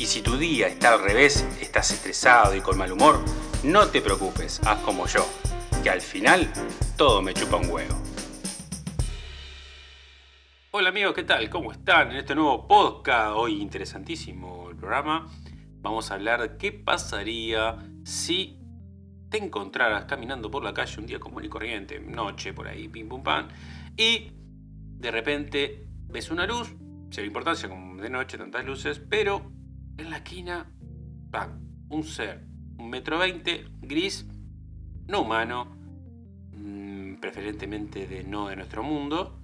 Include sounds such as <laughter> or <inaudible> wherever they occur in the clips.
Y si tu día está al revés, estás estresado y con mal humor, no te preocupes, haz como yo, que al final todo me chupa un huevo. Hola amigos, ¿qué tal? ¿Cómo están? En este nuevo podcast, hoy interesantísimo el programa, vamos a hablar de qué pasaría si te encontraras caminando por la calle un día común y corriente, noche por ahí, pim pum pam, y de repente ves una luz, sin importancia como de noche, tantas luces, pero en la esquina, un ser, un metro veinte, gris, no humano, mm, preferentemente de no de nuestro mundo.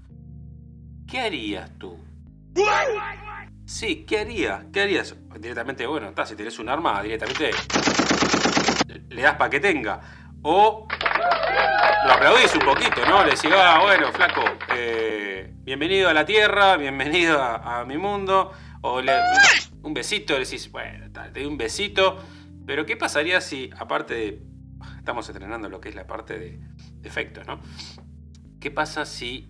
¿Qué harías tú? Sí, ¿qué harías? ¿Qué harías? Directamente, bueno, está, si tenés un arma, directamente le das para que tenga. O lo aplaudís un poquito, ¿no? Le decís, ah, bueno, flaco, eh, bienvenido a la Tierra, bienvenido a, mi mundo. O le, un besito, decís, bueno, te doy un besito. Pero ¿qué pasaría si, aparte de... Estamos estrenando lo que es la parte de, efectos, ¿no? ¿Qué pasa si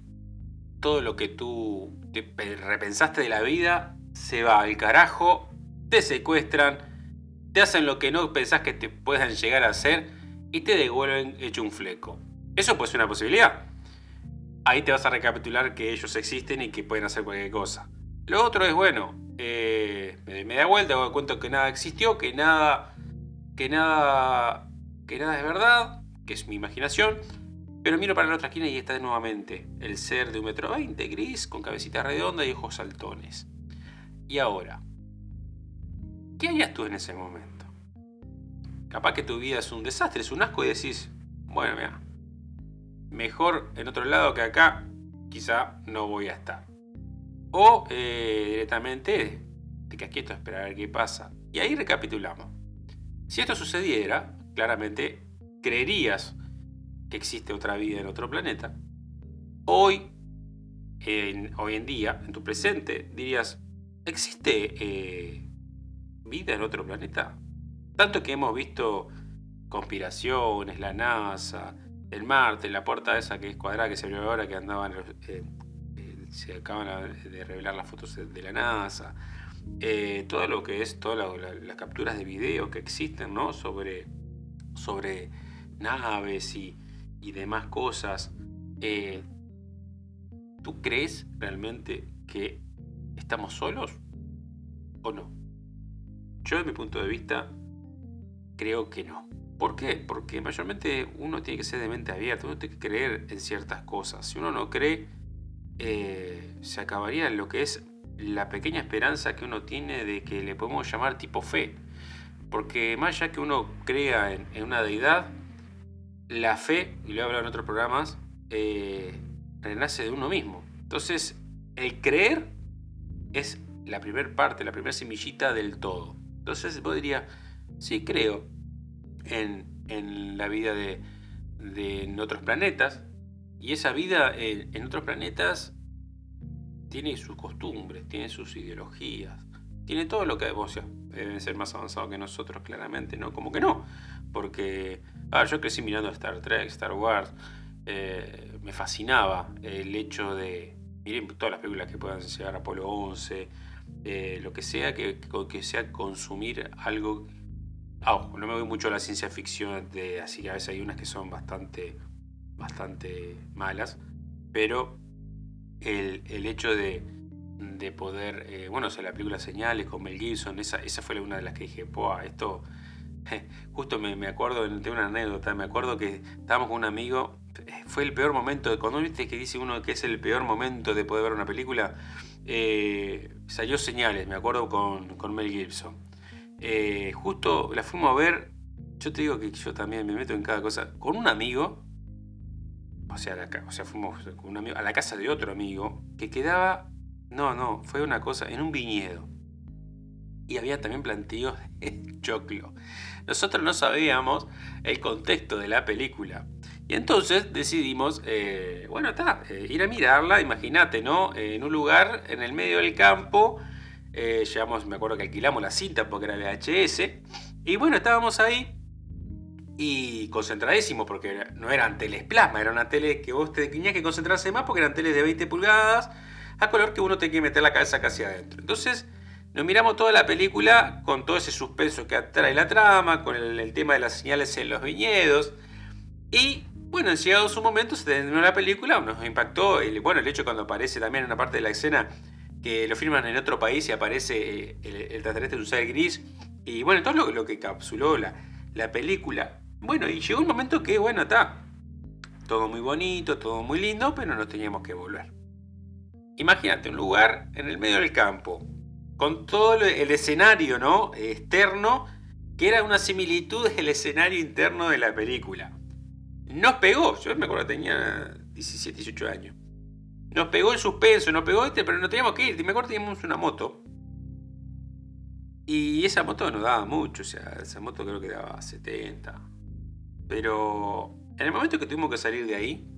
todo lo que tú repensaste de la vida se va al carajo, te secuestran, te hacen lo que no pensás que te puedan llegar a hacer y te devuelven hecho un fleco? Eso puede ser una posibilidad. Ahí te vas a recapitular que ellos existen y que pueden hacer cualquier cosa. Lo otro es, bueno, eh, me, da vuelta, me cuento que nada existió, que nada, que nada, que nada es verdad, que es mi imaginación. Pero miro para la otra esquina y está nuevamente el ser de un metro veinte, gris, con cabecita redonda y ojos saltones. Y ahora, ¿qué harías tú en ese momento? Capaz que tu vida es un desastre, es un asco y decís, bueno, mejor en otro lado que acá, quizá no voy a estar. O eh, directamente te quedas quieto esperar a ver qué pasa. Y ahí recapitulamos. Si esto sucediera, claramente creerías que existe otra vida en otro planeta. Hoy, hoy en día, en tu presente, dirías, ¿existe eh, vida en otro planeta? Tanto que hemos visto conspiraciones, la NASA, el Marte, la puerta esa que es cuadrada que se abrió ahora que andaban eh, se acaban de revelar las fotos de la NASA, eh, todo lo que es, todas las capturas de video que existen ¿no? sobre, sobre naves y, demás cosas. Eh, ¿Tú crees realmente que estamos solos o no? Yo, de mi punto de vista, creo que no. ¿Por qué? Porque mayormente uno tiene que ser de mente abierta, uno tiene que creer en ciertas cosas. Si uno no cree, eh, se acabaría lo que es la pequeña esperanza que uno tiene de que le podemos llamar tipo fe. Porque más allá que uno crea en, una deidad, la fe, y lo he hablado en otros programas, eh, renace de uno mismo. Entonces, el creer es la primera parte, la primera semillita del todo. Entonces, vos dirías, sí creo en, la vida de, en otros planetas, y esa vida en otros planetas tiene sus costumbres, tiene sus ideologías, tiene todo lo que vos deben ser más avanzados que nosotros, claramente, ¿no? Como que no, porque ah, yo crecí mirando Star Trek, Star Wars, eh, me fascinaba el hecho de, miren todas las películas que puedan llegar Apolo 11, eh, lo que sea, que, que sea consumir algo Ah, no me voy mucho a la ciencia ficción, de, así que a veces hay unas que son bastante bastante malas, pero el, hecho de, poder, eh, bueno, la película Señales con Mel Gibson, esa, esa fue una de las que dije, Poa, esto, <laughs> justo me, acuerdo, de una anécdota, me acuerdo que estábamos con un amigo, fue el peor momento, cuando viste que dice uno que es el peor momento de poder ver una película, eh, salió Señales, me acuerdo con, con Mel Gibson. Eh, justo la fuimos a ver, yo te digo que yo también me meto en cada cosa, con un amigo o sea, o sea, fuimos con un amigo, a la casa de otro amigo que quedaba, no, no, fue una cosa, en un viñedo. y había también plantillos de <laughs> choclo. Nosotros no sabíamos el contexto de la película. Y entonces decidimos, eh, bueno, está, eh, ir a mirarla, imagínate, ¿no? en un lugar en el medio del campo, eh, llevamos, me acuerdo que alquilamos la cinta porque era VHS, y bueno, estábamos ahí y concentradísimos porque no eran teles plasma, era una tele que vos te tenías que concentrarse más porque eran teles de 20 pulgadas a color que uno tenía que meter la cabeza casi adentro. Entonces, nos miramos toda la película con todo ese suspenso que atrae la trama, con el, tema de las señales en los viñedos. Y bueno, en llegado su momento se terminó la película, nos impactó el, bueno, el hecho cuando aparece también en una parte de la escena que lo filman en otro país y aparece eh, el, el extraterrestre de un ser gris. Y bueno, todo lo, lo que capsuló la, la película. Bueno, y llegó un momento que, bueno, está. Todo muy bonito, todo muy lindo, pero nos teníamos que volver. Imagínate un lugar en el medio del campo, con todo el escenario ¿no? externo, que era una similitud del escenario interno de la película. Nos pegó, yo me acuerdo que tenía 17, 18 años. Nos pegó el suspenso, nos pegó este, pero no teníamos que ir. Me acuerdo que teníamos una moto. Y esa moto no daba mucho, o sea, esa moto creo que daba 70. Pero en el momento que tuvimos que salir de ahí,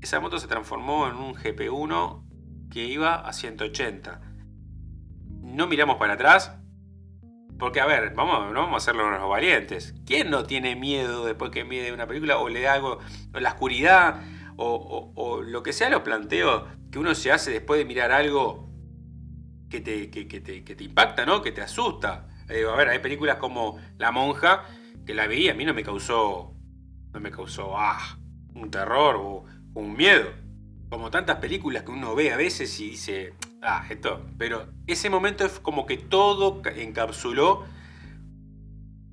esa moto se transformó en un GP1 que iba a 180 no miramos para atrás. Porque, a ver, vamos, no vamos a hacerlo los valientes. ¿Quién no tiene miedo después que mide una película o le da algo, o la oscuridad, o, lo que sea los planteos que uno se hace después de mirar algo que te, que, te, impacta, ¿no? Que te asusta. Eh, a ver, hay películas como La Monja, que la vi a mí no me causó, no me causó, ah, un terror o un miedo. Como tantas películas que uno ve a veces y dice, ah, esto. Pero ese momento es como que todo encapsuló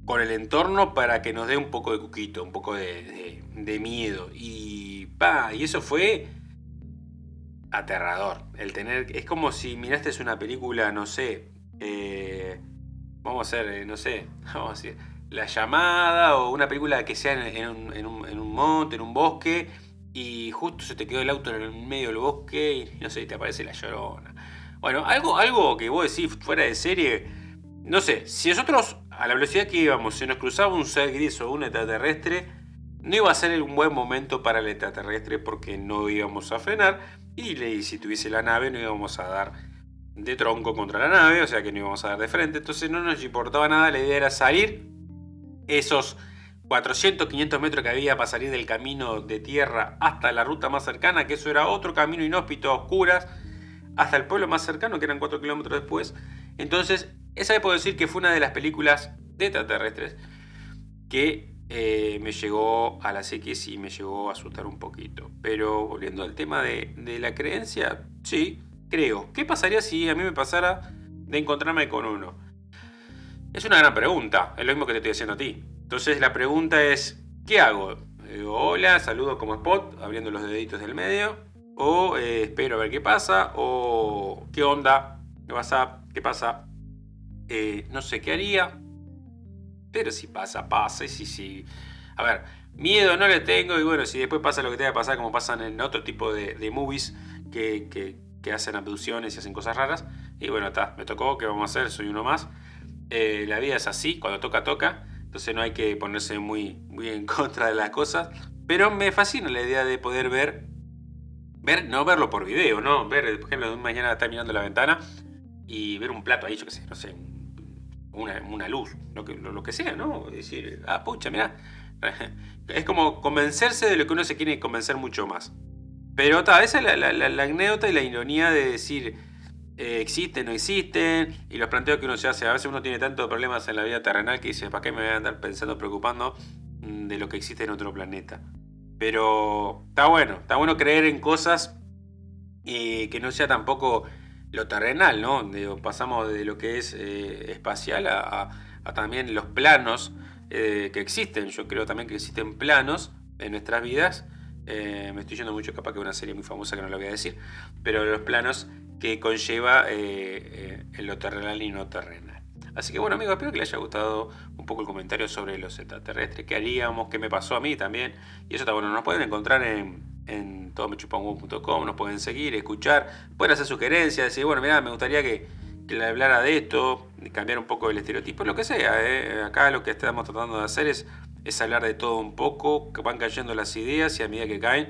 con el entorno para que nos dé un poco de cuquito, un poco de, miedo. Y, pa, y eso fue aterrador. El tener, es como si miraste una película, no sé, eh, vamos a hacer, eh, no sé, <laughs> vamos a decir, La llamada o una película que sea en, un, monte, en un bosque y justo se te quedó el auto en el medio del bosque y no sé, te aparece la llorona. Bueno, algo, algo que vos decís fuera de serie, no sé, si nosotros a la velocidad que íbamos se nos cruzaba un ser gris o un extraterrestre, no iba a ser un buen momento para el extraterrestre porque no íbamos a frenar y si tuviese la nave no íbamos a dar de tronco contra la nave, o sea que no íbamos a dar de frente, entonces no nos importaba nada, la idea era salir esos 400, 500 metros que había para salir del camino de tierra hasta la ruta más cercana, que eso era otro camino inhóspito a oscuras, hasta el pueblo más cercano, que eran 4 kilómetros después. Entonces, esa puedo decir que fue una de las películas de extraterrestres que eh, me llegó a la psiquis y me llegó a asustar un poquito. Pero volviendo al tema de, de la creencia, sí, creo. ¿Qué pasaría si a mí me pasara de encontrarme con uno? Es una gran pregunta, es lo mismo que te estoy haciendo a ti. Entonces la pregunta es, ¿qué hago? Digo, hola, saludo como spot, abriendo los deditos del medio. O eh, espero a ver qué pasa. O qué onda, qué pasa, qué pasa. Eh, no sé qué haría. Pero si pasa, pasa. Si, si. A ver, miedo no le tengo. Y bueno, si después pasa lo que tenga que pasar, como pasan en otro tipo de, movies que, que, hacen abducciones y hacen cosas raras. Y bueno, está, me tocó, ¿qué vamos a hacer? Soy uno más. Eh, la vida es así, cuando toca, toca. Entonces no hay que ponerse muy, muy en <laughs> contra de las cosas. Pero me fascina la idea de poder ver, ver, no verlo por video, ¿no? Ver, por ejemplo, mañana estar mirando la ventana y ver un plato ahí, yo qué sé, no sé, una, luz, lo que, lo, que sea, ¿no? Decir, ah, pucha, mira. <laughs> Es como convencerse de lo que uno se quiere convencer mucho más. Pero ta, esa es la, la, la anécdota y la ironía de decir, eh, existen, no existen, y los planteos que uno se hace. A veces uno tiene tantos problemas en la vida terrenal que dice, ¿para qué me voy a andar pensando, preocupando mm, de lo que existe en otro planeta? Pero está bueno, está bueno creer en cosas eh, que no sea tampoco lo terrenal, ¿no? pasamos de lo que es eh, espacial a, también los planos que existen. Yo creo también que existen planos en nuestras vidas. me estoy yendo mucho capaz que una serie muy famosa que no lo voy a decir, pero los planos que conlleva eh, eh, lo terrenal y no terrenal. Así que bueno amigos, espero que les haya gustado un poco el comentario sobre los extraterrestres, qué haríamos, qué me pasó a mí también. Y eso está bueno, nos pueden encontrar en, en nos pueden seguir, escuchar, pueden hacer sugerencias, decir, bueno, mira, me gustaría que, que le hablara de esto, cambiar un poco el estereotipo, lo que sea. Eh. Acá lo que estamos tratando de hacer es, es hablar de todo un poco, que van cayendo las ideas y a medida que caen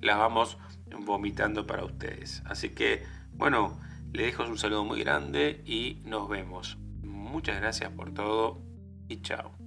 las vamos vomitando para ustedes. Así que bueno, le dejo un saludo muy grande y nos vemos. Muchas gracias por todo y chao.